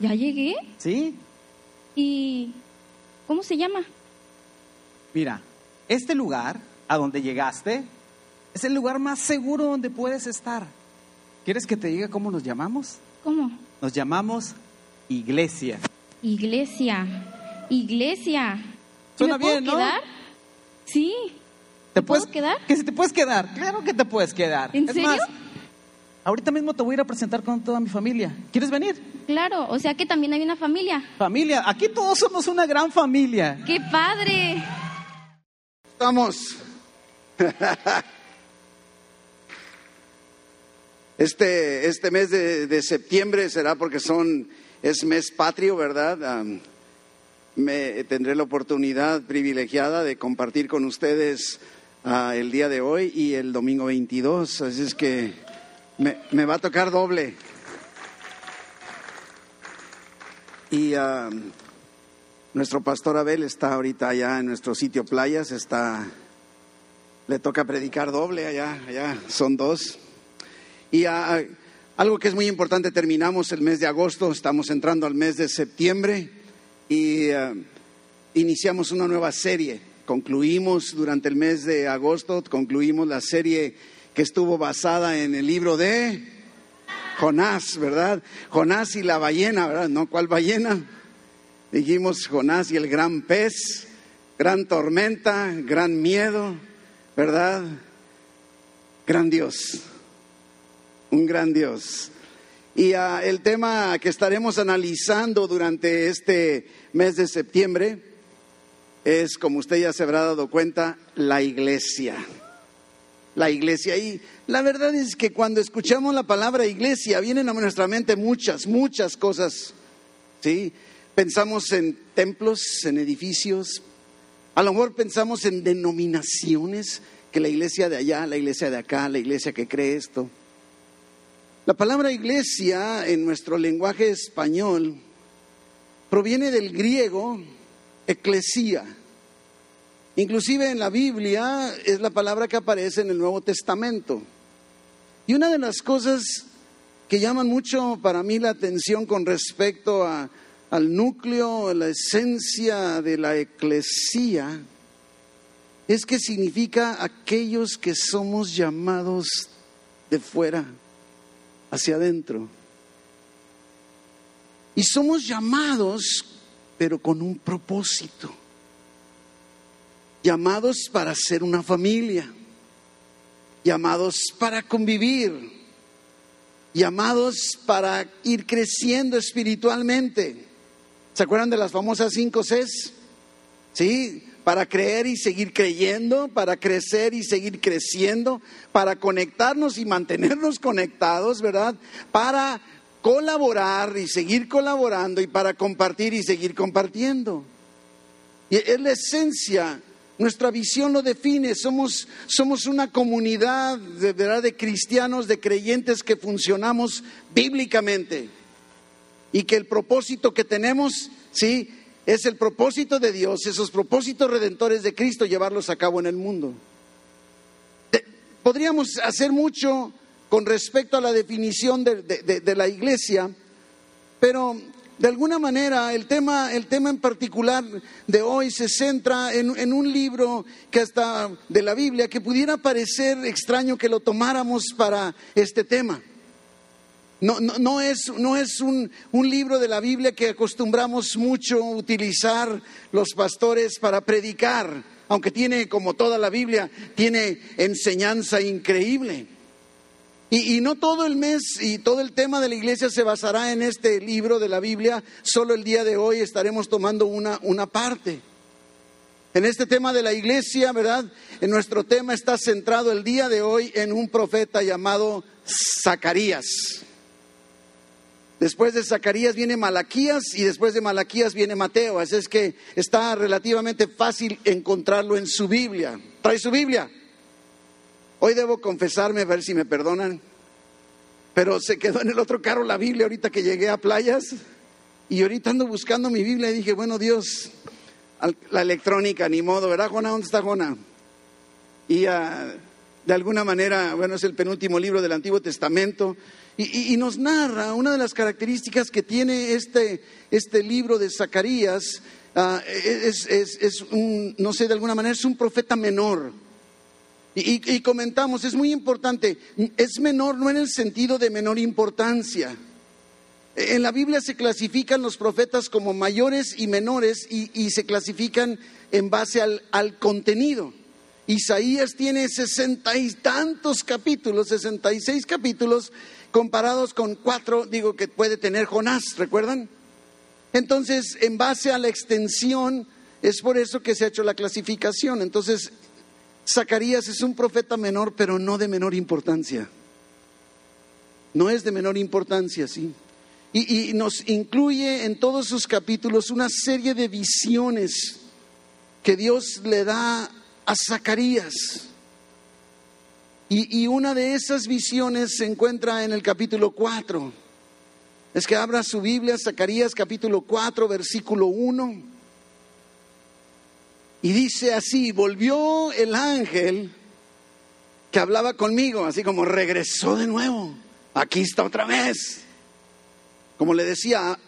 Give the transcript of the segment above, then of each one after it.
¿Ya llegué? ¿Sí? ¿Y cómo se llama? Mira, este lugar a donde llegaste es el lugar más seguro donde puedes estar. ¿Quieres que te diga cómo nos llamamos? ¿Cómo? Nos llamamos iglesia. Iglesia. Iglesia. ¿Sí Suena ¿Me puedo bien, ¿no? quedar? Sí. ¿Te puedo quedar? Que si te puedes quedar. Claro que te puedes quedar. ¿En Es serio? más, ahorita mismo te voy a ir a presentar con toda mi familia. ¿Quieres venir? Claro, o sea que también hay una familia. Familia, aquí todos somos una gran familia. ¡Qué padre! Estamos. Este, este mes de, de septiembre será porque son, es mes patrio, ¿verdad? Me tendré la oportunidad privilegiada de compartir con ustedes ah, el día de hoy y el domingo 22. Así es que me, va a tocar doble. Y am, nuestro pastor Abel está ahorita allá en nuestro sitio playas, está, le toca predicar doble allá, allá son dos. Y ah, algo que es muy importante, terminamos el mes de agosto, estamos entrando al mes de septiembre y ah, iniciamos una nueva serie. Concluimos durante el mes de agosto, concluimos la serie que estuvo basada en el libro de Jonás, ¿verdad? Jonás y la ballena, ¿verdad? ¿No? ¿Cuál ballena? Dijimos Jonás y el gran pez, gran tormenta, gran miedo, ¿verdad? Gran Dios, un gran Dios. Y ah, el tema que estaremos analizando durante este mes de septiembre es, como usted ya se habrá dado cuenta, la iglesia. La iglesia. Y la verdad es que cuando escuchamos la palabra iglesia, vienen a nuestra mente muchas, muchas cosas. ¿Sí? Pensamos en templos, en edificios, a lo mejor pensamos en denominaciones, que la iglesia de allá, la iglesia de acá, la iglesia que cree esto. La palabra iglesia en nuestro lenguaje español proviene del griego eclesía. Inclusive en la Biblia es la palabra que aparece en el Nuevo Testamento. Y una de las cosas que llaman mucho para mí la atención con respecto a, al núcleo, a la esencia de la eclesía, es que significa aquellos que somos llamados de fuera hacia adentro. Y somos llamados, pero con un propósito. Llamados para ser una familia. Llamados para convivir. Llamados para ir creciendo espiritualmente. ¿Se acuerdan de las famosas cinco Cs? Sí, para creer y seguir creyendo, para crecer y seguir creciendo, para conectarnos y mantenernos conectados, ¿verdad? Para colaborar y seguir colaborando y para compartir y seguir compartiendo. Y es la esencia, nuestra visión lo define, somos, somos una comunidad de verdad de cristianos, de creyentes que funcionamos bíblicamente y que el propósito que tenemos, sí, es el propósito de Dios, esos propósitos redentores de Cristo, llevarlos a cabo en el mundo. Podríamos hacer mucho con respecto a la definición de, de- de- de la iglesia, pero de alguna manera el tema, el tema en particular de hoy se centra en, un libro que hasta de la Biblia que pudiera parecer extraño que lo tomáramos para este tema. No, no, no es, no es un, un libro de la Biblia que acostumbramos mucho utilizar los pastores para predicar, aunque tiene, como toda la Biblia, tiene enseñanza increíble. Y, no todo el mes y todo el tema de la iglesia se basará en este libro de la Biblia, solo el día de hoy estaremos tomando una, una parte. En este tema de la iglesia, ¿verdad? En nuestro tema está centrado el día de hoy en un profeta llamado Zacarías. Después de Zacarías viene Malaquías y después de Malaquías viene Mateo. Así es que está relativamente fácil encontrarlo en su Biblia. ¿Trae su Biblia? Hoy debo confesarme, a ver si me perdonan, pero se quedó en el otro carro la Biblia ahorita que llegué a playas y ahorita ando buscando mi Biblia y dije, bueno Dios, la electrónica, ni modo, ¿verdad, Jona? ¿Dónde está Jona? Y ah, de alguna manera, bueno, es el penúltimo libro del Antiguo Testamento. Y, nos narra una de las características que tiene este, este libro de Zacarías, ah, es, es- es un, no sé, de alguna manera es un profeta menor. Y, y- comentamos, es muy importante, es menor no en el sentido de menor importancia. En la Biblia se clasifican los profetas como mayores y menores y, se clasifican en base al contenido. Isaías tiene sesenta y tantos capítulos, sesenta y seis capítulos, comparados con cuatro, digo, que puede tener Jonás, ¿recuerdan? Entonces, en base a la extensión, es por eso que se ha hecho la clasificación. Entonces, Zacarías es un profeta menor, pero no de menor importancia. No es de menor importancia, sí. Y, nos incluye en todos sus capítulos una serie de visiones que Dios le da a Zacarías. Y, y una de esas visiones se encuentra en el capítulo 4. Es que abra su Biblia, Zacarías capítulo 4, versículo 1. Y dice así, volvió el ángel que hablaba conmigo, así como regresó de nuevo. Aquí está otra vez. Como le decía,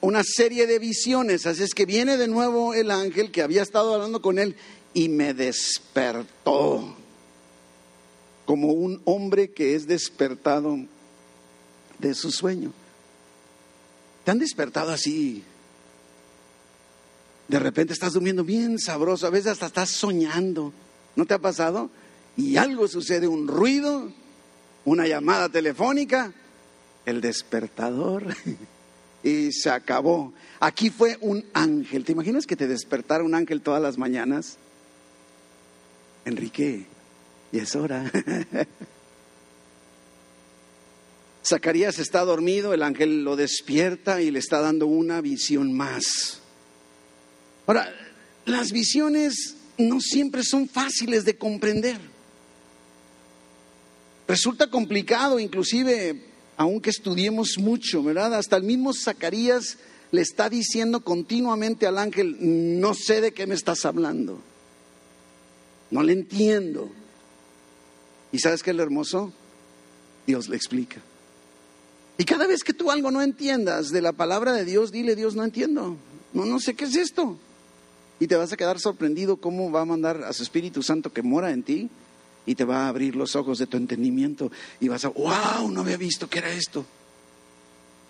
una serie de visiones. Así es que viene de nuevo el ángel que había estado hablando con él y me despertó. Como un hombre que es despertado de su sueño. ¿Te han despertado así? De repente estás durmiendo bien sabroso, a veces hasta estás soñando. ¿No te ha pasado? Y algo sucede, un ruido, una llamada telefónica, el despertador y se acabó. Aquí fue un ángel. ¿Te imaginas que te despertara un ángel todas las mañanas? Enrique, y es hora. Zacarías está dormido, el ángel lo despierta y le está dando una visión más. Ahora, las visiones no siempre son fáciles de comprender. Resulta complicado, inclusive, aunque estudiemos mucho, ¿verdad? Hasta el mismo Zacarías le está diciendo continuamente al ángel, no sé de qué me estás hablando. No le entiendo. ¿Y sabes qué es lo hermoso? Dios le explica. Y cada vez que tú algo no entiendas de la palabra de Dios, dile, Dios, no entiendo. No, no sé qué es esto. Y te vas a quedar sorprendido cómo va a mandar a su Espíritu Santo que mora en ti y te va a abrir los ojos de tu entendimiento y vas a, wow, no había visto que era esto.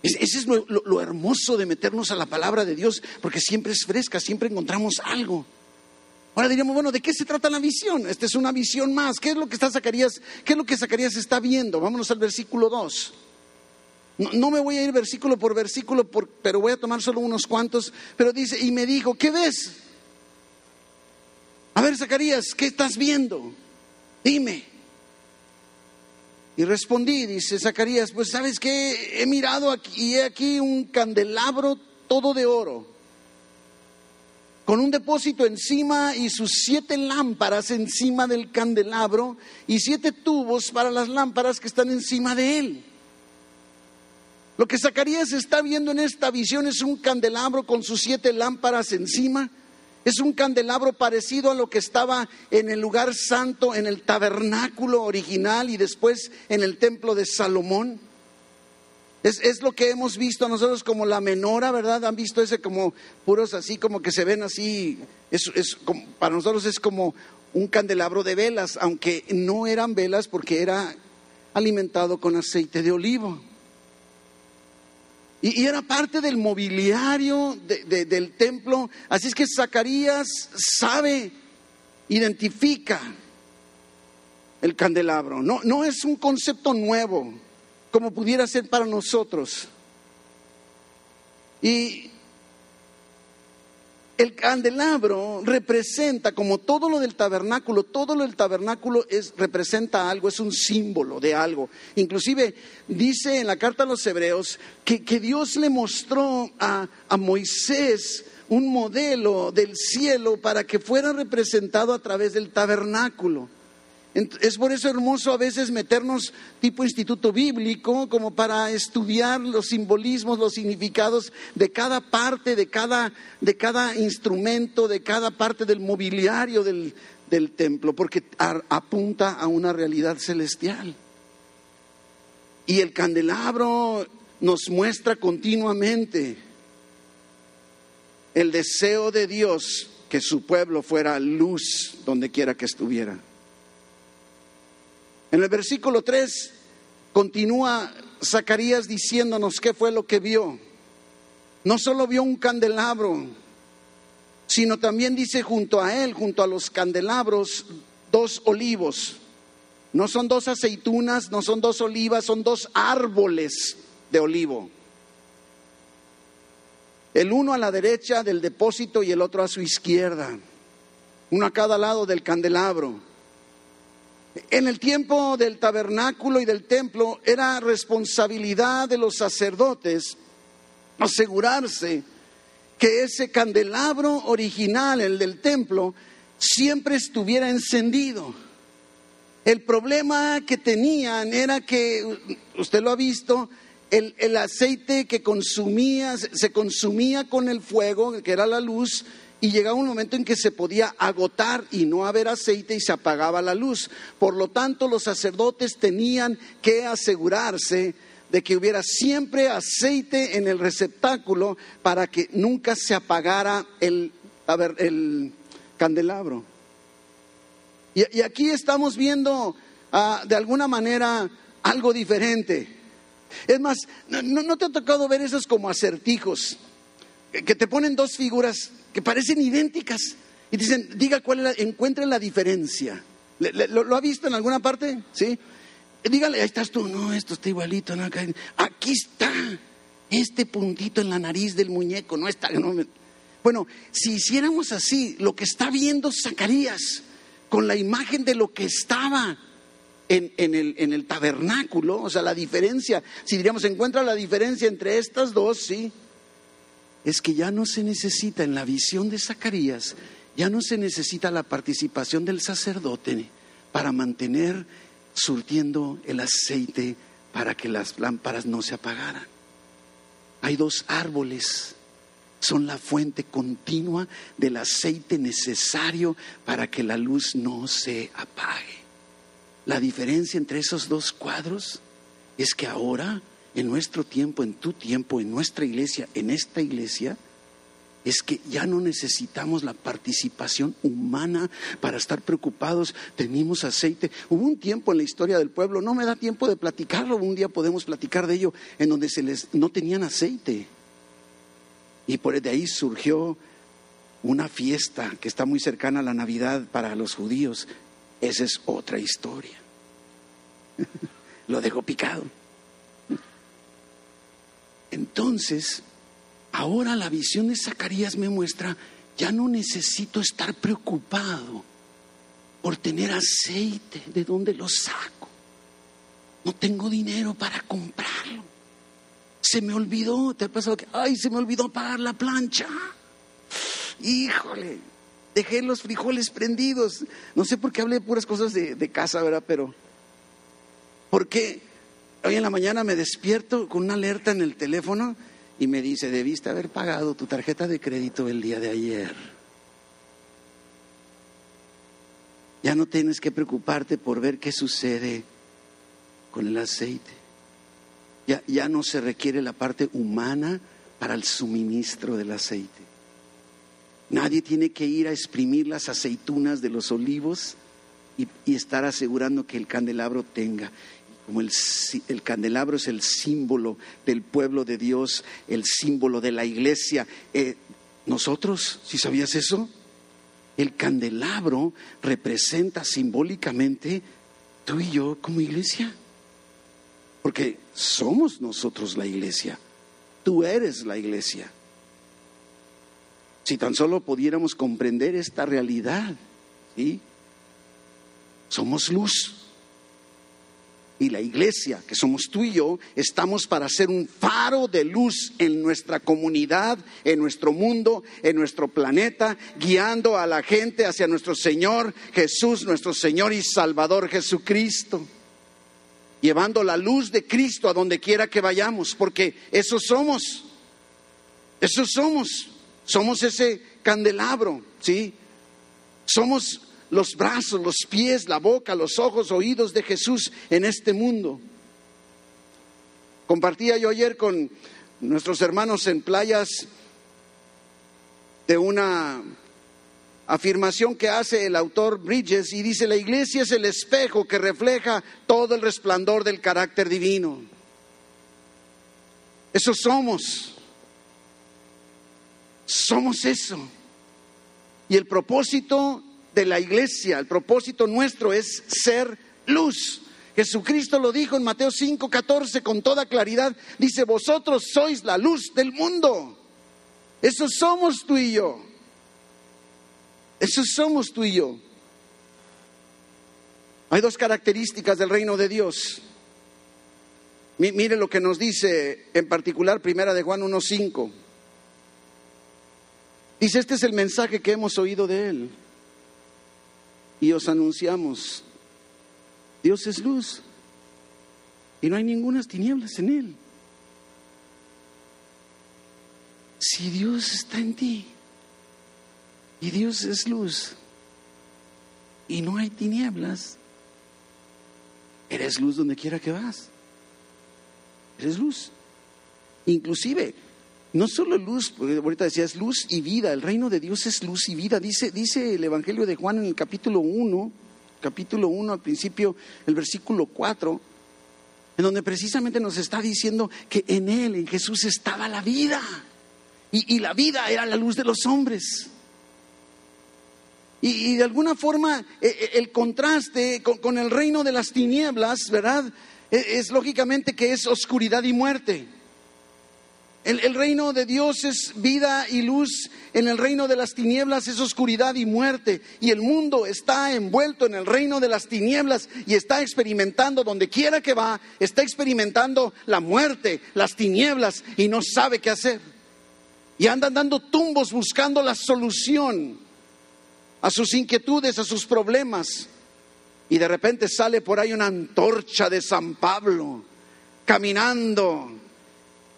Es- Ese es lo, lo- hermoso de meternos a la palabra de Dios, porque siempre es fresca, siempre encontramos algo. Ahora diríamos, bueno, ¿de qué se trata la visión? Esta es una visión más. ¿Qué es lo que está Zacarías? ¿Qué es lo que Zacarías está viendo? Vámonos al versículo 2. No, me voy a ir versículo por versículo, pero voy a tomar solo unos cuantos. Pero dice, y me dijo, ¿qué ves? A ver, Zacarías, ¿qué estás viendo? Dime. Y respondí, dice Zacarías, pues sabes qué, he mirado aquí y he aquí un candelabro todo de oro, con un depósito encima y sus siete lámparas encima del candelabro y siete tubos para las lámparas que están encima de él. Lo que Zacarías está viendo en esta visión es un candelabro con sus siete lámparas encima. Es un candelabro parecido a lo que estaba en el lugar santo, en el tabernáculo original y después en el templo de Salomón. Es, es lo que hemos visto nosotros como la menora, ¿verdad? Han visto ese como puros así, como que se ven así. Es, es para nosotros es como un candelabro de velas, aunque no eran velas porque era alimentado con aceite de olivo. Y, era parte del mobiliario de- de- del templo. Así es que Zacarías sabe, identifica el candelabro. No, no es un concepto nuevo, como pudiera ser para nosotros. Y el candelabro representa, como todo lo del tabernáculo, todo lo del tabernáculo es, representa algo, es un símbolo de algo. Inclusive dice en la carta a los hebreos que, que Dios le mostró a, a Moisés un modelo del cielo para que fuera representado a través del tabernáculo. Es por eso hermoso a veces meternos tipo instituto bíblico como para estudiar los simbolismos, los significados de cada parte, de cada, de cada instrumento, de cada parte del mobiliario del, del templo, porque apunta a una realidad celestial. Y el candelabro nos muestra continuamente el deseo de Dios que su pueblo fuera luz donde quiera que estuviera. En el versículo 3 continúa Zacarías diciéndonos qué fue lo que vio. No solo vio un candelabro, sino también dice junto a él, junto a los candelabros, dos olivos. No son dos aceitunas, no son dos olivas, son dos árboles de olivo. El uno a la derecha del depósito y el otro a su izquierda. Uno a cada lado del candelabro. En el tiempo del tabernáculo y del templo era responsabilidad de los sacerdotes asegurarse que ese candelabro original, el del templo, siempre estuviera encendido. El problema que tenían era que, usted lo ha visto, el, el, aceite que consumía, se consumía con el fuego, que era la luz, y llegaba un momento en que se podía agotar y no haber aceite y se apagaba la luz. Por lo tanto, los sacerdotes tenían que asegurarse de que hubiera siempre aceite en el receptáculo para que nunca se apagara el, el candelabro. Y, aquí estamos viendo uh, de alguna manera algo diferente. Es más, no, no, te ha tocado ver esos como acertijos, que te ponen dos figuras que parecen idénticas y dicen, diga cuál es la, la diferencia. ¿Le, le, lo, ¿Lo ha visto en alguna parte? ¿Sí? Dígale, ahí estás tú, no, esto está igualito. No, aquí está este puntito en la nariz del muñeco, no está. No, bueno, si hiciéramos así, lo que está viendo Zacarías, con la imagen de lo que estaba en, en, el, en el tabernáculo, o sea, la diferencia, si diríamos, encuentra la diferencia entre estas dos, sí, es que ya no se necesita en la visión de Zacarías, ya no se necesita la participación del sacerdote para mantener surtiendo el aceite para que las lámparas no se apagaran. Hay dos árboles, son la fuente continua del aceite necesario para que la luz no se apague. La diferencia entre esos dos cuadros es que ahora, en nuestro tiempo, en tu tiempo, en nuestra iglesia, en esta iglesia, es que ya no necesitamos la participación humana para estar preocupados. Tenemos aceite. Hubo un tiempo en la historia del pueblo, no me da tiempo de platicarlo, un día podemos platicar de ello, en donde se les, no tenían aceite. Y por de ahí surgió una fiesta que está muy cercana a la Navidad para los judíos. Esa es otra historia. Lo dejo picado. Entonces, Ahora la visión de Zacarías me muestra, ya no necesito estar preocupado por tener aceite, ¿de dónde lo saco? No tengo dinero para comprarlo. Se me olvidó, te ha pasado que, ay, se me olvidó pagar la plancha. Híjole, dejé los frijoles prendidos. No sé por qué hablé de puras cosas de, de casa, ¿verdad? Pero, porque hoy en la mañana me despierto con una alerta en el teléfono y me dice, debiste haber pagado tu tarjeta de crédito el día de ayer. Ya no tienes que preocuparte por ver qué sucede con el aceite. Ya, ya no se requiere la parte humana para el suministro del aceite. Nadie tiene que ir a exprimir las aceitunas de los olivos y, y estar asegurando que el candelabro tenga como el, el, candelabro es el símbolo del pueblo de Dios, el símbolo de la iglesia. Eh, nosotros, si sabías eso, el candelabro representa simbólicamente tú y yo como iglesia. Porque somos nosotros la iglesia. Tú eres la iglesia. Si tan solo pudiéramos comprender esta realidad, ¿sí? Somos luz. Y la iglesia, que somos tú y yo, estamos para ser un faro de luz en nuestra comunidad, en nuestro mundo, en nuestro planeta, guiando a la gente hacia nuestro Señor Jesús, nuestro Señor y Salvador Jesucristo. Llevando la luz de Cristo a donde quiera que vayamos, porque eso somos. Eso somos. Somos ese candelabro, ¿sí? Somos los brazos, los pies, la boca, los ojos, oídos de Jesús en este mundo. Compartía yo ayer con nuestros hermanos en playas de una afirmación que hace el autor Bridges y dice, la iglesia es el espejo que refleja todo el resplandor del carácter divino. Eso somos. Somos eso. Y el propósito de la iglesia, el propósito nuestro es ser luz. Jesucristo lo dijo en Mateo 5, 14 con toda claridad. Dice, vosotros sois la luz del mundo. Eso somos tú y yo. Eso somos tú y yo. Hay dos características del reino de Dios. Mire lo que nos dice en particular Primera de Juan 1.5. Dice, este es el mensaje que hemos oído de Él y os anunciamos, Dios es luz y no hay ninguna tinieblas en Él. Si Dios está en ti y Dios es luz y no hay tinieblas, eres luz donde quiera que vas. Eres luz. Inclusive, no solo luz, ahorita decías luz y vida, el reino de Dios es luz y vida. Dice, dice el Evangelio de Juan en el capítulo 1, capítulo 1 al principio, el versículo 4, en donde precisamente nos está diciendo que en Él, en Jesús, estaba la vida. Y, la vida era la luz de los hombres. Y, de alguna forma e, e, el contraste con, con, el reino de las tinieblas, ¿verdad? E, es lógicamente que es oscuridad y muerte. El, reino de Dios es vida y luz, en el reino de las tinieblas es oscuridad y muerte. Y el mundo está envuelto en el reino de las tinieblas y está experimentando, donde quiera que va, está experimentando la muerte, las tinieblas y no sabe qué hacer. Y andan dando tumbos buscando la solución a sus inquietudes, a sus problemas. Y de repente sale por ahí una antorcha de San Pablo caminando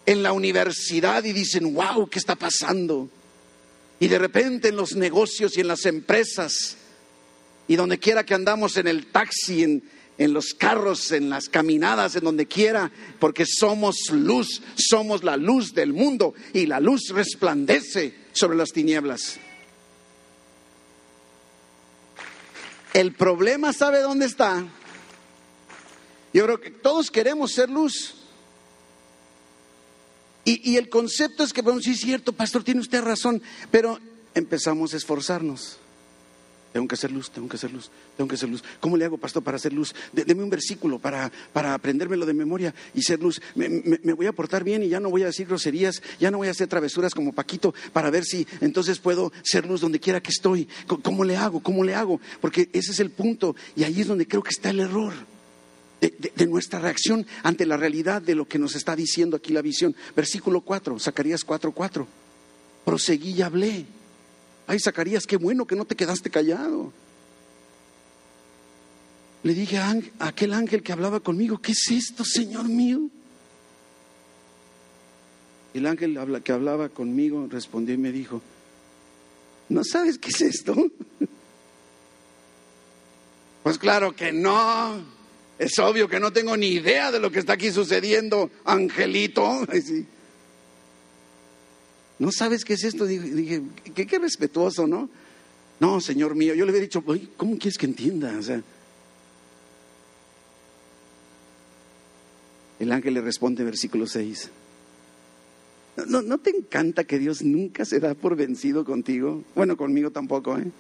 en la universidad y dicen, wow, ¿qué está pasando? Y de repente en los negocios y en las empresas y donde quiera que andamos en el taxi, en, en los carros, en las caminadas, en donde quiera, porque somos luz, somos la luz del mundo y la luz resplandece sobre las tinieblas. El problema, ¿sabe dónde está? Yo creo que todos queremos ser luz. Y, el concepto es que, bueno, sí es cierto, pastor, tiene usted razón, pero empezamos a esforzarnos. Tengo que hacer luz, tengo que hacer luz, tengo que hacer luz. ¿Cómo le hago, pastor, para hacer luz? deme un versículo para, para aprendérmelo de memoria y ser luz. Me, voy a portar bien y ya no voy a decir groserías, ya no voy a hacer travesuras como Paquito para ver si entonces puedo ser luz donde quiera que estoy. ¿Cómo le hago? ¿Cómo le hago? Porque ese es el punto y ahí es donde creo que está el error de, nuestra reacción ante la realidad de lo que nos está diciendo aquí la visión. Versículo 4, Zacarías 4, 4. Proseguí y hablé. Ay, Zacarías, qué bueno que no te quedaste callado. Le dije a, aquel ángel que hablaba conmigo, ¿qué es esto, Señor mío? El ángel que hablaba conmigo respondió y me dijo, ¿no sabes qué es esto? Pues claro que no. Es obvio que no tengo ni idea de lo que está aquí sucediendo, Angelito. ¿No sabes qué es esto? Dije, qué, respetuoso, ¿no? No, Señor mío, yo le había dicho, ¿cómo quieres que entienda? O sea, el ángel le responde, versículo 6. ¿No, ¿No te encanta que Dios nunca se da por vencido contigo? Bueno, conmigo tampoco, ¿eh?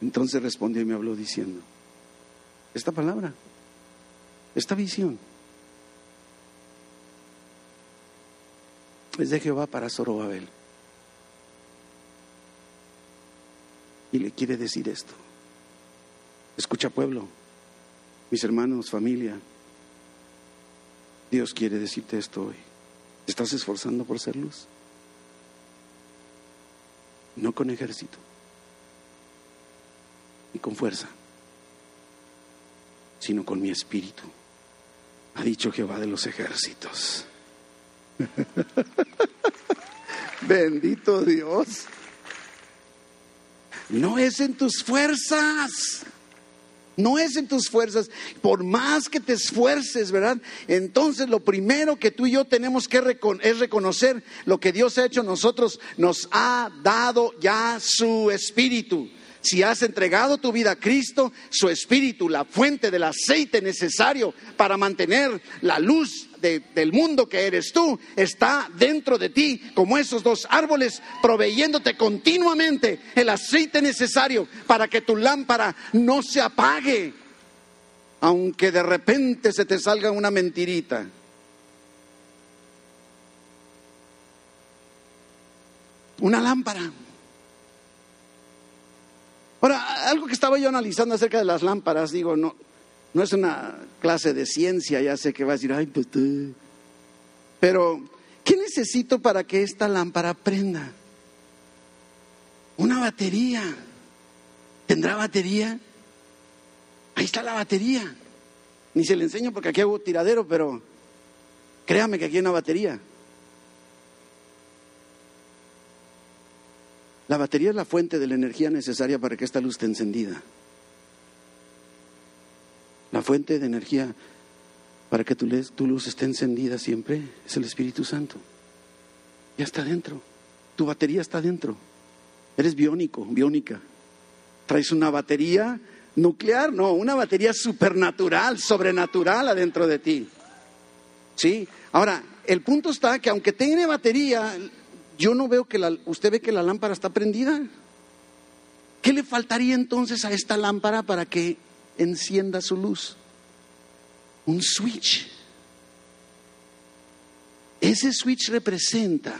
Entonces respondió y me habló diciendo, esta palabra, esta visión, es de Jehová para Zorobabel. Y le quiere decir esto. Escucha pueblo, mis hermanos, familia, Dios quiere decirte esto hoy. ¿Estás esforzando por ser luz? No con ejército con fuerza, sino con mi espíritu, ha dicho Jehová de los ejércitos. Bendito Dios. No es en tus fuerzas, No es en tus fuerzas. Por más que te esfuerces, ¿verdad? Entonces lo primero que tú y yo tenemos que recon es reconocer lo que Dios ha hecho nosotros. Nos ha dado ya su espíritu. Si has entregado tu vida a Cristo, su espíritu, la fuente del aceite necesario para mantener la luz de- del mundo que eres tú, está dentro de ti, como esos dos árboles, proveyéndote continuamente el aceite necesario para que tu lámpara no se apague, aunque de repente se te salga una mentirita. Una lámpara. Ahora, algo que estaba yo analizando acerca de las lámparas, digo, no, no es una clase de ciencia, ya sé que va a decir, ay, pues tú". Pero, ¿qué necesito para que esta lámpara prenda? Una batería. ¿Tendrá batería? Ahí está la batería. Ni se le enseño porque aquí hago tiradero, pero créame que aquí hay una batería. La batería es la fuente de la energía necesaria para que esta luz esté encendida. La fuente de energía para que tu, luz- esté encendida siempre es el Espíritu Santo. Ya está dentro. Tu batería está dentro. Eres biónico, biónica. Traes una batería nuclear, no, una batería supernatural, sobrenatural adentro de ti. ¿Sí? Ahora, el punto está que aunque tiene batería, yo no veo que la, usted ve que la lámpara está prendida. ¿Qué le faltaría entonces a esta lámpara para que encienda su luz? Un switch. Ese switch representa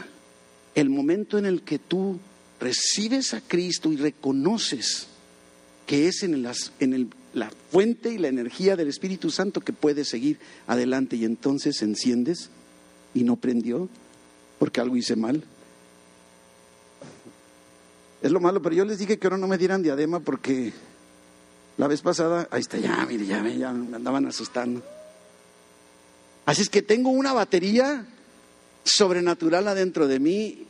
el momento en el que tú recibes a Cristo y reconoces que es en, la fuente y la energía del Espíritu Santo que puede seguir adelante y entonces enciendes y no prendió porque algo hice mal. Es lo malo, pero yo les dije que ahora no me dieran diadema porque la vez pasada, ahí está, ya, mire, ya, ya me andaban asustando. Así es que tengo una batería sobrenatural adentro de mí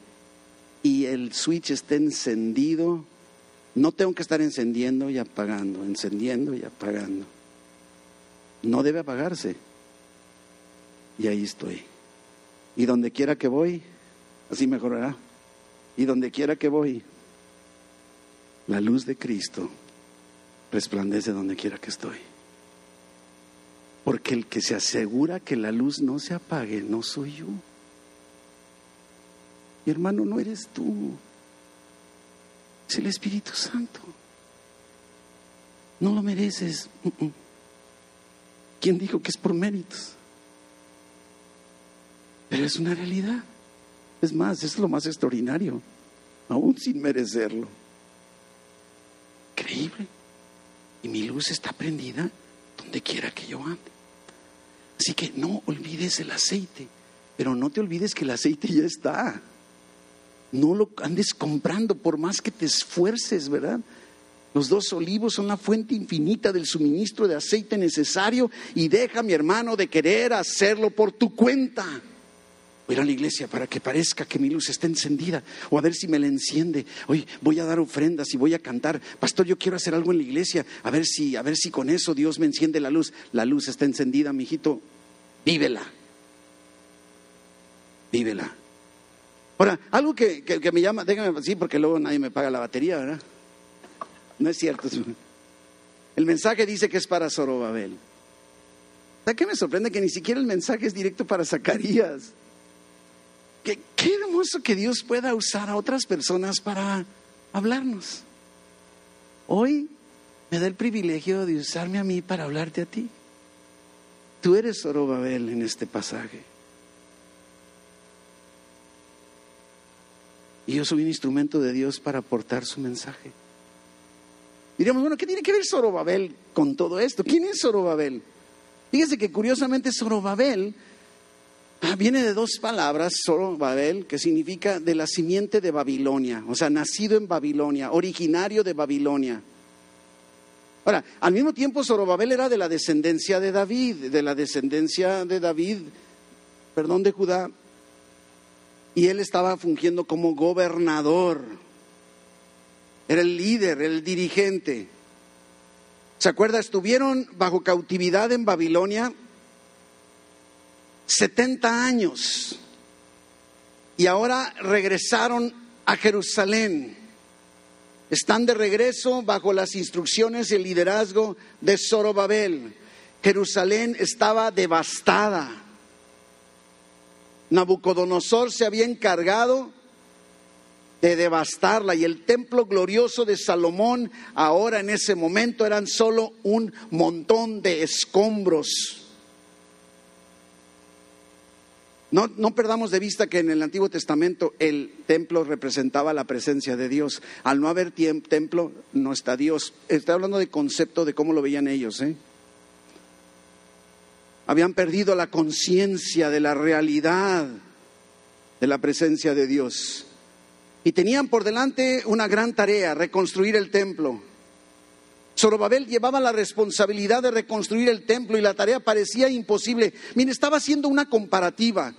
y el switch está encendido. No tengo que estar encendiendo y apagando, encendiendo y apagando. No debe apagarse. Y ahí estoy. Y donde quiera que voy, así mejorará. Y donde quiera que voy, la luz de Cristo resplandece donde quiera que estoy. Porque el que se asegura que la luz no se apague no soy yo. Mi hermano, no eres tú. Es el Espíritu Santo. No lo mereces. ¿Quién dijo que es por méritos? Pero es una realidad. Es más, es lo más extraordinario, aún sin merecerlo. Increíble. Y mi luz está prendida donde quiera que yo ande. Así que no olvides el aceite, pero no te olvides que el aceite ya está. No lo andes comprando por más que te esfuerces, ¿verdad? Los dos olivos son la fuente infinita del suministro de aceite necesario y deja, mi hermano, de querer hacerlo por tu cuenta. Voy a ir a la iglesia para que parezca que mi luz está encendida o a ver si me la enciende. Hoy voy a dar ofrendas y voy a cantar. Pastor, yo quiero hacer algo en la iglesia, a ver si a ver si con eso Dios me enciende la luz. La luz está encendida, mijito. Vívela. Vívela. Ahora, algo que, que- me llama, déjame sí, porque luego nadie me paga la batería, ¿verdad? No es cierto. El mensaje dice que es para Zorobabel. ¿Sabes qué me sorprende? Que ni siquiera el mensaje es directo para Zacarías. Qué, hermoso que Dios pueda usar a otras personas para hablarnos. Hoy me da el privilegio de usarme a mí para hablarte a ti. Tú eres Zorobabel en este pasaje. Y yo soy un instrumento de Dios para aportar su mensaje. Diríamos, bueno, ¿qué tiene que ver Zorobabel con todo esto? ¿Quién es Zorobabel? Fíjese que curiosamente Zorobabel viene de dos palabras, Zorobabel, que significa de la simiente de Babilonia, o sea, nacido en Babilonia, originario de Babilonia. Ahora, al mismo tiempo Zorobabel era de la descendencia de David, de la descendencia de David, perdón, de Judá, y él estaba fungiendo como gobernador. Era el líder, el dirigente. ¿Se acuerda? Estuvieron bajo cautividad en Babilonia 70 años y ahora regresaron a Jerusalén. Están de regreso bajo las instrucciones y el liderazgo de Zorobabel. Jerusalén estaba devastada. Nabucodonosor se había encargado de devastarla y el templo glorioso de Salomón ahora en ese momento eran solo un montón de escombros. No, no, perdamos de vista que en el Antiguo Testamento el templo representaba la presencia de Dios. Al no haber templo, no está Dios. Estoy hablando de concepto de cómo lo veían ellos. ¿eh? Habían perdido la conciencia de la realidad de la presencia de Dios. Y tenían por delante una gran tarea, reconstruir el templo. Zorobabel llevaba la responsabilidad de reconstruir el templo y la tarea parecía imposible. Mire, estaba haciendo una comparativa.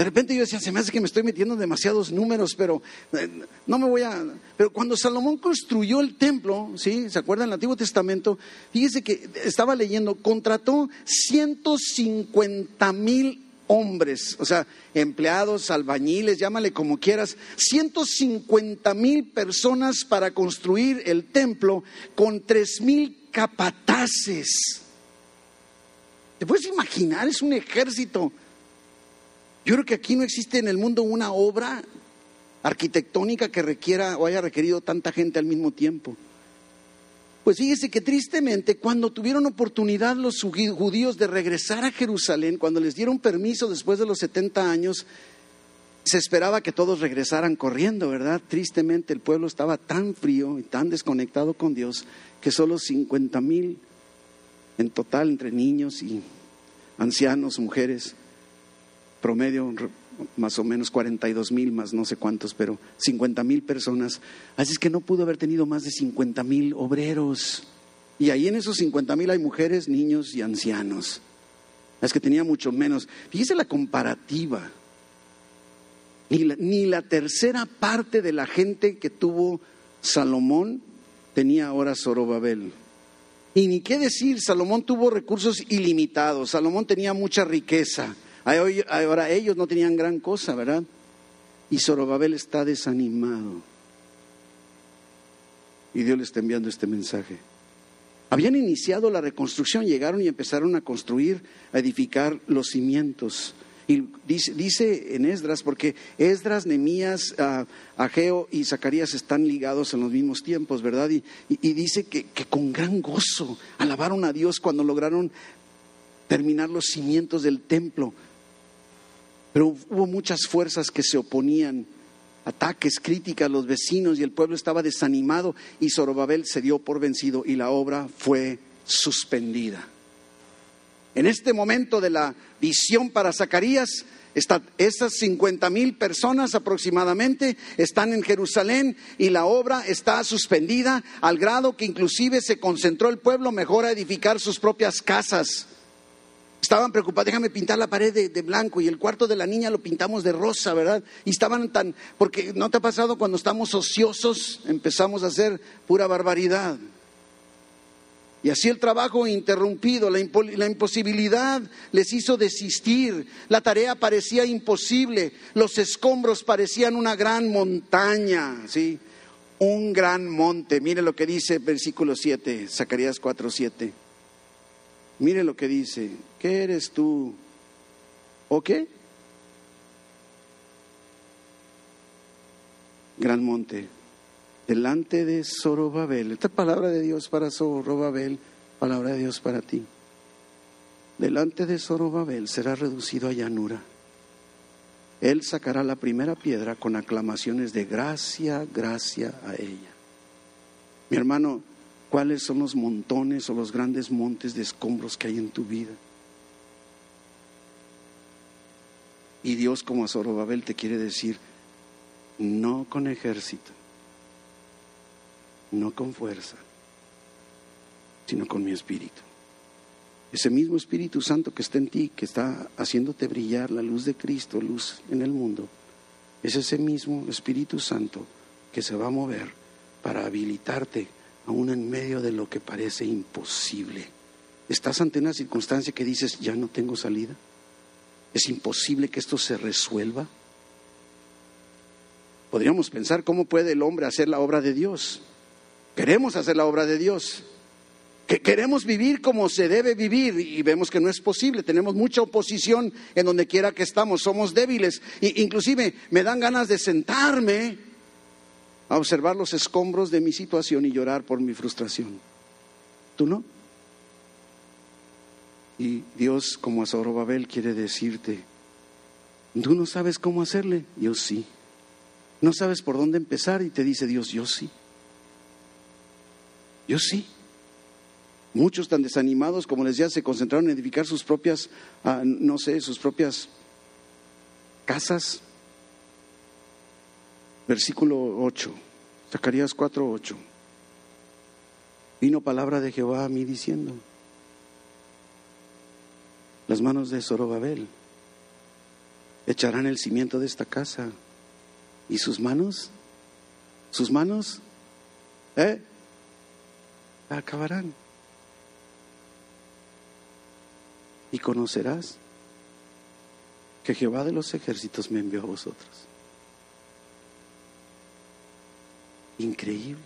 De repente yo decía, se me hace que me estoy metiendo demasiados números, pero eh, no me voy a... Pero cuando Salomón construyó el templo, ¿sí? ¿Se acuerdan el Antiguo Testamento? Fíjese que estaba leyendo, contrató 150 mil hombres, o sea, empleados, albañiles, llámale como quieras, 150 mil personas para construir el templo con tres mil capataces. ¿Te puedes imaginar? Es un ejército. Yo creo que aquí no existe en el mundo una obra arquitectónica que requiera o haya requerido tanta gente al mismo tiempo. Pues fíjese que tristemente cuando tuvieron oportunidad los judíos de regresar a Jerusalén, cuando les dieron permiso después de los 70 años, se esperaba que todos regresaran corriendo, ¿verdad? Tristemente el pueblo estaba tan frío y tan desconectado con Dios que solo 50 mil en total entre niños y ancianos, mujeres, promedio más o menos 42 mil, más no sé cuántos, pero 50 mil personas. Así es que no pudo haber tenido más de 50 mil obreros. Y ahí en esos 50 mil hay mujeres, niños y ancianos. Es que tenía mucho menos. Fíjese la comparativa. Ni la, ni la tercera parte de la gente que tuvo Salomón tenía ahora Zorobabel. Y ni qué decir, Salomón tuvo recursos ilimitados, Salomón tenía mucha riqueza. Ahora ellos no tenían gran cosa, ¿verdad? Y Zorobabel está desanimado. Y Dios le está enviando este mensaje. Habían iniciado la reconstrucción, llegaron y empezaron a construir, a edificar los cimientos. Y dice, en Esdras, porque Esdras, Nemías, uh, Ageo y Zacarías están ligados en los mismos tiempos, ¿verdad? Y, dice que, con gran gozo alabaron a Dios cuando lograron terminar los cimientos del templo. Pero hubo muchas fuerzas que se oponían, ataques, críticas, los vecinos y el pueblo estaba desanimado y Zorobabel se dio por vencido y la obra fue suspendida. En este momento de la visión para Zacarías, esas 50 mil personas aproximadamente están en Jerusalén y la obra está suspendida al grado que inclusive se concentró el pueblo mejor a edificar sus propias casas. Estaban preocupados, déjame pintar la pared de, blanco y el cuarto de la niña lo pintamos de rosa, ¿verdad? Y estaban tan, porque no te ha pasado cuando estamos ociosos, empezamos a hacer pura barbaridad. Y así el trabajo interrumpido, la, imposibilidad les hizo desistir, la tarea parecía imposible, los escombros parecían una gran montaña, ¿sí? Un gran monte. Mire lo que dice versículo 7, Zacarías 4, 7. Mire lo que dice, ¿qué eres tú? ¿O qué? Gran monte, delante de Zorobabel. Esta palabra de Dios para Zorobabel, palabra de Dios para ti. Delante de Zorobabel será reducido a llanura. Él sacará la primera piedra con aclamaciones de gracia, gracia a ella. Mi hermano, cuáles son los montones o los grandes montes de escombros que hay en tu vida. Y Dios como a Zorobabel te quiere decir, no con ejército, no con fuerza, sino con mi espíritu. Ese mismo Espíritu Santo que está en ti, que está haciéndote brillar la luz de Cristo, luz en el mundo, es ese mismo Espíritu Santo que se va a mover para habilitarte aún en medio de lo que parece imposible. ¿Estás ante una circunstancia que dices, ya no tengo salida? ¿Es imposible que esto se resuelva? Podríamos pensar cómo puede el hombre hacer la obra de Dios. Queremos hacer la obra de Dios. Que queremos vivir como se debe vivir y vemos que no es posible. Tenemos mucha oposición en donde quiera que estamos. Somos débiles. E inclusive me dan ganas de sentarme a observar los escombros de mi situación y llorar por mi frustración. ¿Tú no? Y Dios, como a Zorobabel, quiere decirte, tú no sabes cómo hacerle, yo sí. No sabes por dónde empezar y te dice Dios, yo sí. Yo sí. Muchos tan desanimados, como les decía, se concentraron en edificar sus propias, ah, no sé, sus propias casas. Versículo 8, Zacarías 4, 8. Vino palabra de Jehová a mí diciendo, las manos de Zorobabel echarán el cimiento de esta casa y sus manos, sus manos, ¿eh? acabarán. Y conocerás que Jehová de los ejércitos me envió a vosotros. Increíble.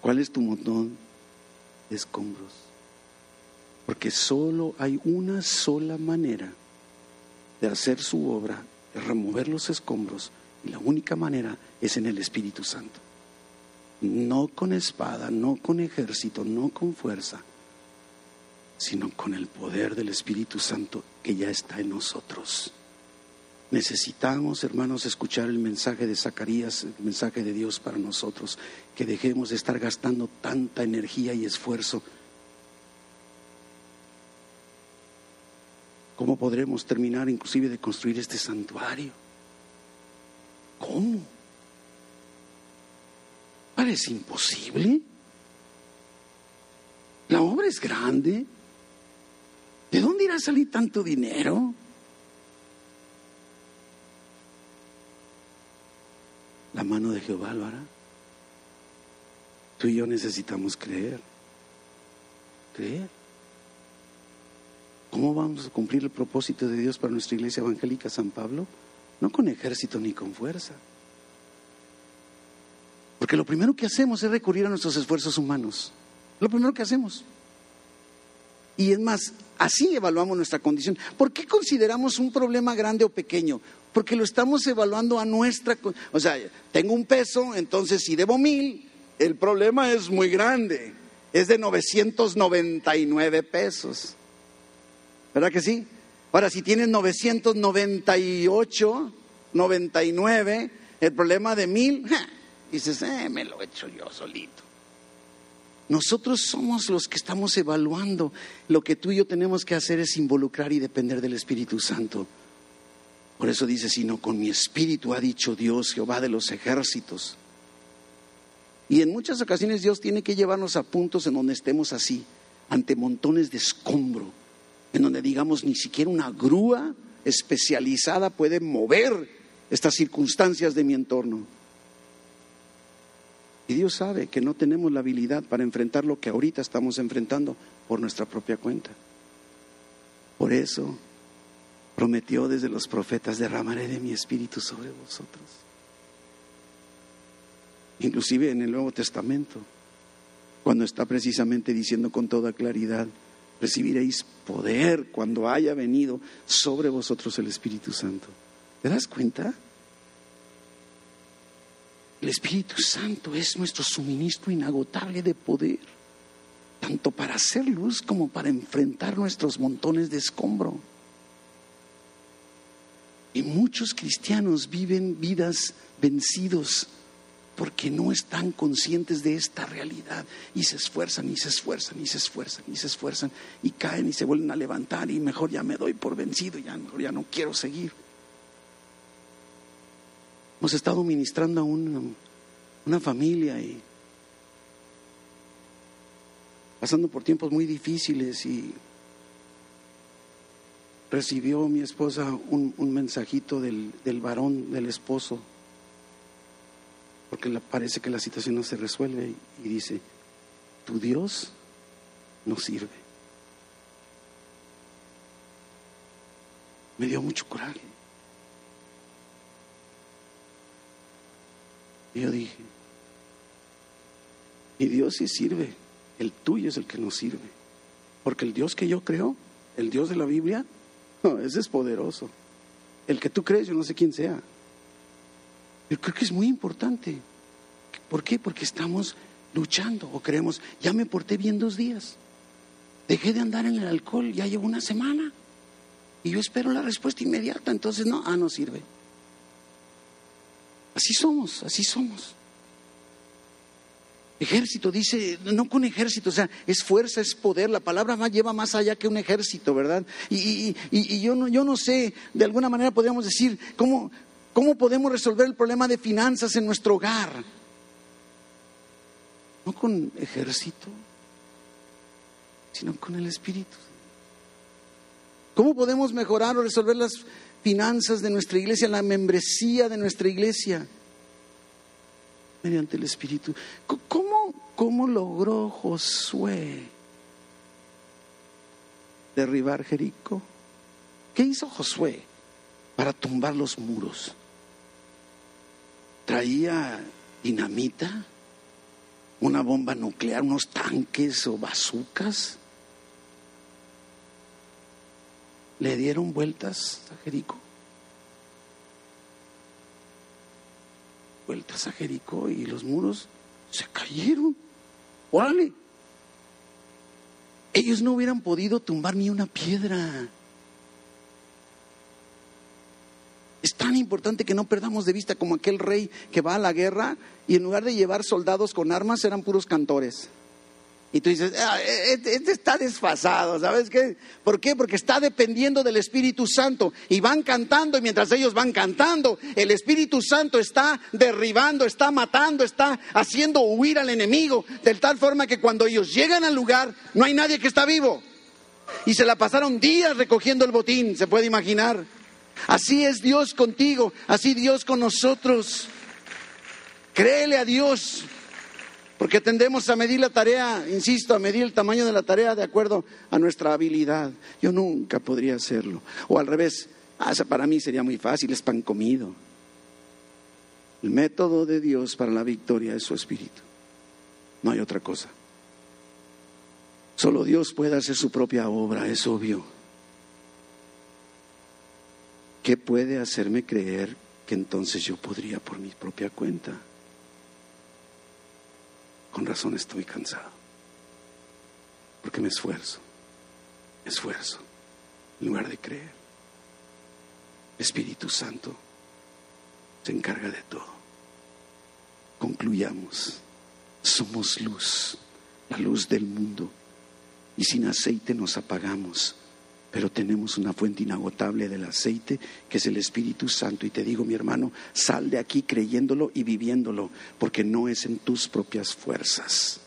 ¿Cuál es tu montón de escombros? Porque solo hay una sola manera de hacer su obra, de remover los escombros, y la única manera es en el Espíritu Santo. No con espada, no con ejército, no con fuerza, sino con el poder del Espíritu Santo que ya está en nosotros. Necesitamos, hermanos, escuchar el mensaje de Zacarías, el mensaje de Dios para nosotros, que dejemos de estar gastando tanta energía y esfuerzo ¿Cómo podremos terminar inclusive de construir este santuario? ¿Cómo? Parece imposible. La obra es grande. ¿De dónde irá a salir tanto dinero? La mano de Jehová lo hará. Tú y yo necesitamos creer. Creer. ¿Cómo vamos a cumplir el propósito de Dios para nuestra iglesia evangélica San Pablo? No con ejército ni con fuerza. Porque lo primero que hacemos es recurrir a nuestros esfuerzos humanos. Lo primero que hacemos. Y es más, así evaluamos nuestra condición. ¿Por qué consideramos un problema grande o pequeño? Porque lo estamos evaluando a nuestra... O sea, tengo un peso, entonces si debo mil, el problema es muy grande. Es de 999 pesos. ¿Verdad que sí? Ahora, si tienes 998, 99, el problema de mil, dices, eh, me lo he hecho yo solito. Nosotros somos los que estamos evaluando. Lo que tú y yo tenemos que hacer es involucrar y depender del Espíritu Santo. Por eso dice, sino con mi espíritu ha dicho Dios, Jehová de los ejércitos. Y en muchas ocasiones Dios tiene que llevarnos a puntos en donde estemos así, ante montones de escombro en donde digamos ni siquiera una grúa especializada puede mover estas circunstancias de mi entorno. Y Dios sabe que no tenemos la habilidad para enfrentar lo que ahorita estamos enfrentando por nuestra propia cuenta. Por eso prometió desde los profetas, derramaré de mi espíritu sobre vosotros. Inclusive en el Nuevo Testamento, cuando está precisamente diciendo con toda claridad, recibiréis poder cuando haya venido sobre vosotros el Espíritu Santo. ¿Te das cuenta? El Espíritu Santo es nuestro suministro inagotable de poder, tanto para hacer luz como para enfrentar nuestros montones de escombro. Y muchos cristianos viven vidas vencidos porque no están conscientes de esta realidad y se esfuerzan y se esfuerzan y se esfuerzan y se esfuerzan y caen y se vuelven a levantar y mejor ya me doy por vencido, ya, ya no quiero seguir. Hemos estado ministrando a una, una familia y pasando por tiempos muy difíciles y recibió mi esposa un, mensajito del, del varón, del esposo porque la- parece que la situación no se resuelve y dice, tu Dios no sirve. Me dio mucho coraje. Y yo dije, mi Dios sí sirve, el tuyo es el que no sirve. Porque el Dios que yo creo, el Dios de la Biblia, ese es poderoso. El que tú crees, yo no sé quién sea. Yo creo que es muy importante. ¿Por qué? Porque estamos luchando o creemos, ya me porté bien dos días. Dejé de andar en el alcohol, ya llevo una semana. Y yo espero la respuesta inmediata. Entonces, no, ah, no sirve. Así somos, así somos. Ejército, dice, no con ejército, o sea, es fuerza, es poder, la palabra más lleva más allá que un ejército, ¿verdad? Y, yo, no, yo no sé, de alguna manera podríamos decir, ¿cómo, ¿cómo podemos resolver el problema de finanzas en nuestro hogar? No con ejército, sino con el Espíritu. ¿Cómo podemos mejorar o resolver las finanzas de nuestra iglesia, la membresía de nuestra iglesia? Mediante el Espíritu. ¿Cómo, cómo logró Josué derribar Jericó? ¿Qué hizo Josué para tumbar los muros? ¿Traía dinamita? ¿Una bomba nuclear? ¿Unos tanques o bazucas? Le dieron vueltas a Jericó. Vueltas a Jericó y los muros se cayeron. ¡Órale! Ellos no hubieran podido tumbar ni una piedra. Es tan importante que no perdamos de vista como aquel rey que va a la guerra y en lugar de llevar soldados con armas eran puros cantores. Y tú dices, "Ah, este, este está desfasado, ¿sabes qué? ¿Por qué? Porque está dependiendo del Espíritu Santo. Y van cantando y mientras ellos van cantando, el Espíritu Santo está derribando, está matando, está haciendo huir al enemigo. De tal forma que cuando ellos llegan al lugar, no hay nadie que está vivo. Y se la pasaron días recogiendo el botín, se puede imaginar. Así es Dios contigo, así Dios con nosotros. Créele a Dios, porque tendemos a medir la tarea, insisto, a medir el tamaño de la tarea de acuerdo a nuestra habilidad. Yo nunca podría hacerlo. O al revés, ah, para mí sería muy fácil, es pan comido. El método de Dios para la victoria es su espíritu. No hay otra cosa. Solo Dios puede hacer su propia obra, es obvio. ¿Qué puede hacerme creer que entonces yo podría por mi propia cuenta? Con razón estoy cansado. Porque me esfuerzo, esfuerzo, en lugar de creer. Espíritu Santo se encarga de todo. Concluyamos, somos luz, la luz del mundo, y sin aceite nos apagamos, pero tenemos una fuente inagotable del aceite que es el Espíritu Santo. Y te digo, mi hermano, sal de aquí creyéndolo y viviéndolo, porque no es en tus propias fuerzas,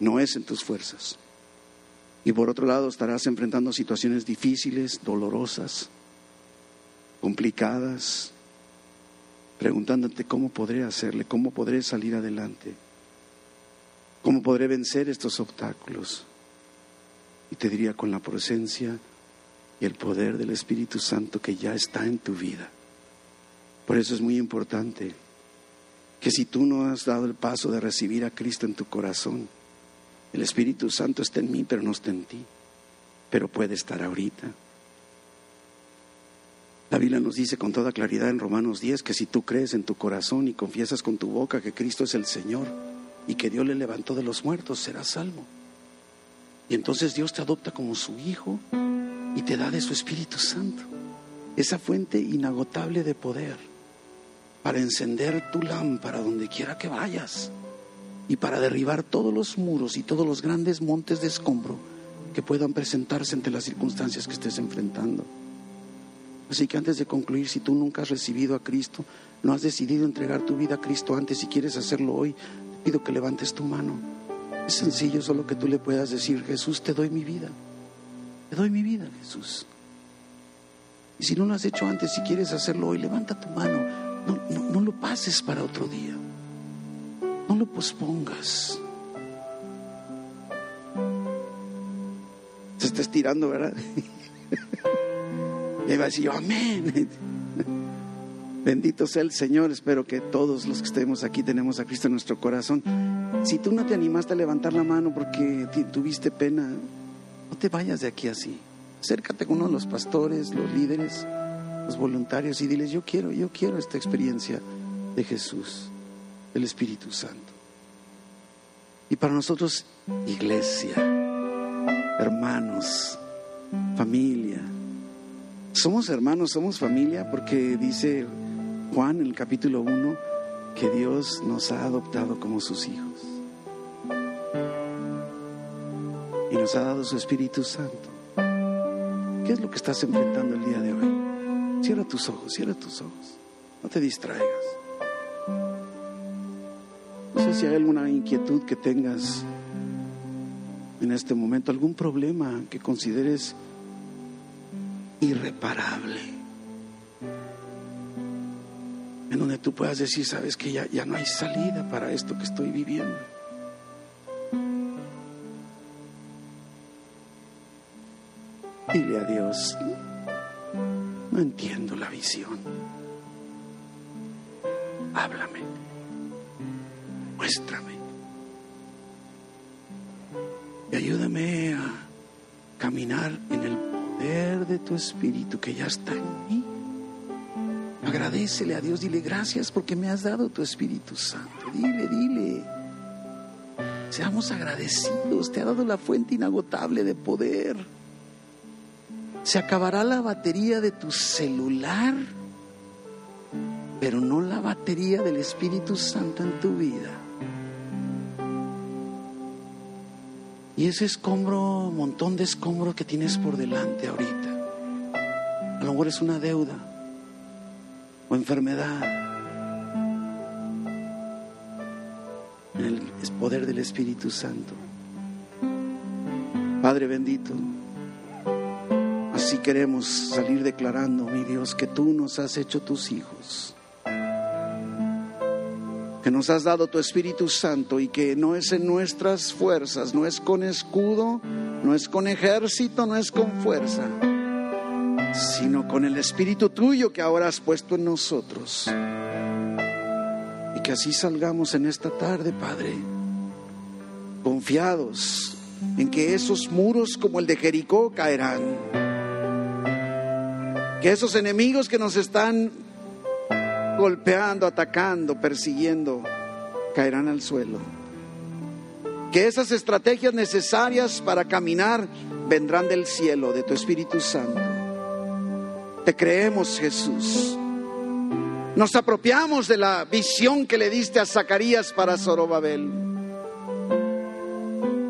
no es en tus fuerzas. Y por otro lado, estarás enfrentando situaciones difíciles, dolorosas, complicadas, preguntándote cómo podré hacerle, cómo podré salir adelante, cómo podré vencer estos obstáculos. Y te diría con la presencia y el poder del Espíritu Santo que ya está en tu vida. Por eso es muy importante que si tú no has dado el paso de recibir a Cristo en tu corazón, el Espíritu Santo está en mí, pero no está en ti, pero puede estar ahorita. La Biblia nos dice con toda claridad en Romanos 10 que si tú crees en tu corazón y confiesas con tu boca que Cristo es el Señor y que Dios le levantó de los muertos, serás salvo. Y entonces Dios te adopta como su hijo y te da de su Espíritu Santo, esa fuente inagotable de poder para encender tu lámpara donde quiera que vayas y para derribar todos los muros y todos los grandes montes de escombro que puedan presentarse ante las circunstancias que estés enfrentando. Así que antes de concluir, si tú nunca has recibido a Cristo, no has decidido entregar tu vida a Cristo antes, si quieres hacerlo hoy, te pido que levantes tu mano. Es sencillo, solo que tú le puedas decir, Jesús, te doy mi vida. Te doy mi vida, Jesús. Y si no lo has hecho antes, si quieres hacerlo hoy, levanta tu mano. No, no, lo pases para otro día. No lo pospongas. Se está estirando, ¿verdad? Y va a decir, amén. Bendito sea el Señor. Espero que todos los que estemos aquí tenemos a Cristo en nuestro corazón. Si tú no te animaste a levantar la mano porque tuviste pena, te vayas de aquí así. Acércate con uno de los pastores, los líderes, los voluntarios y diles, yo quiero, yo quiero esta experiencia de Jesús, del Espíritu Santo. Y para nosotros, iglesia, hermanos, familia. Somos hermanos, somos familia, porque dice Juan en el capítulo 1 que Dios nos ha adoptado como sus hijos. Y nos ha dado su Espíritu Santo. ¿Qué es lo que estás enfrentando el día de hoy? Cierra tus ojos, cierra tus ojos. No te distraigas. No sé si hay alguna inquietud que tengas en este momento, algún problema que consideres irreparable. En donde tú puedas decir, sabes que ya, ya no hay salida para esto que estoy viviendo. Háblame, muéstrame. Y ayúdame a caminar en el poder de tu espíritu que ya está en mí. Agradecele a Dios, dile gracias porque me has dado tu Espíritu Santo. Dile, dile. Seamos agradecidos, te ha dado la fuente inagotable de poder. Se acabará la batería de tu celular, pero no la batería del Espíritu Santo en tu vida. Y ese escombro, montón de escombro que tienes por delante ahorita, a lo mejor es una deuda o enfermedad. En el poder del Espíritu Santo. Padre bendito, así queremos salir declarando, mi Dios, que tú nos has hecho tus hijos que nos has dado tu Espíritu Santo y que no es en nuestras fuerzas, no es con escudo, no es con ejército, no es con fuerza, sino con el Espíritu tuyo que ahora has puesto en nosotros. Y que así salgamos en esta tarde, Padre, confiados en que esos muros como el de Jericó caerán. Que esos enemigos que nos están golpeando, atacando, persiguiendo, caerán al suelo. Que esas estrategias necesarias para caminar vendrán del cielo, de tu Espíritu Santo. Te creemos, Jesús. Nos apropiamos de la visión que le diste a Zacarías para Zorobabel.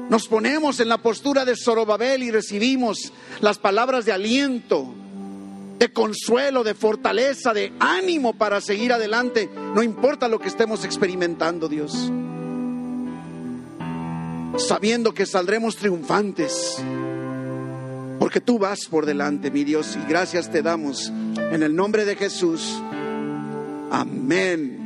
Nos ponemos en la postura de Zorobabel y recibimos las palabras de aliento, de consuelo, de fortaleza, de ánimo para seguir adelante, no importa lo que estemos experimentando, Dios. Sabiendo que saldremos triunfantes, porque tú vas por delante, mi Dios, y gracias te damos en el nombre de Jesús. Amén.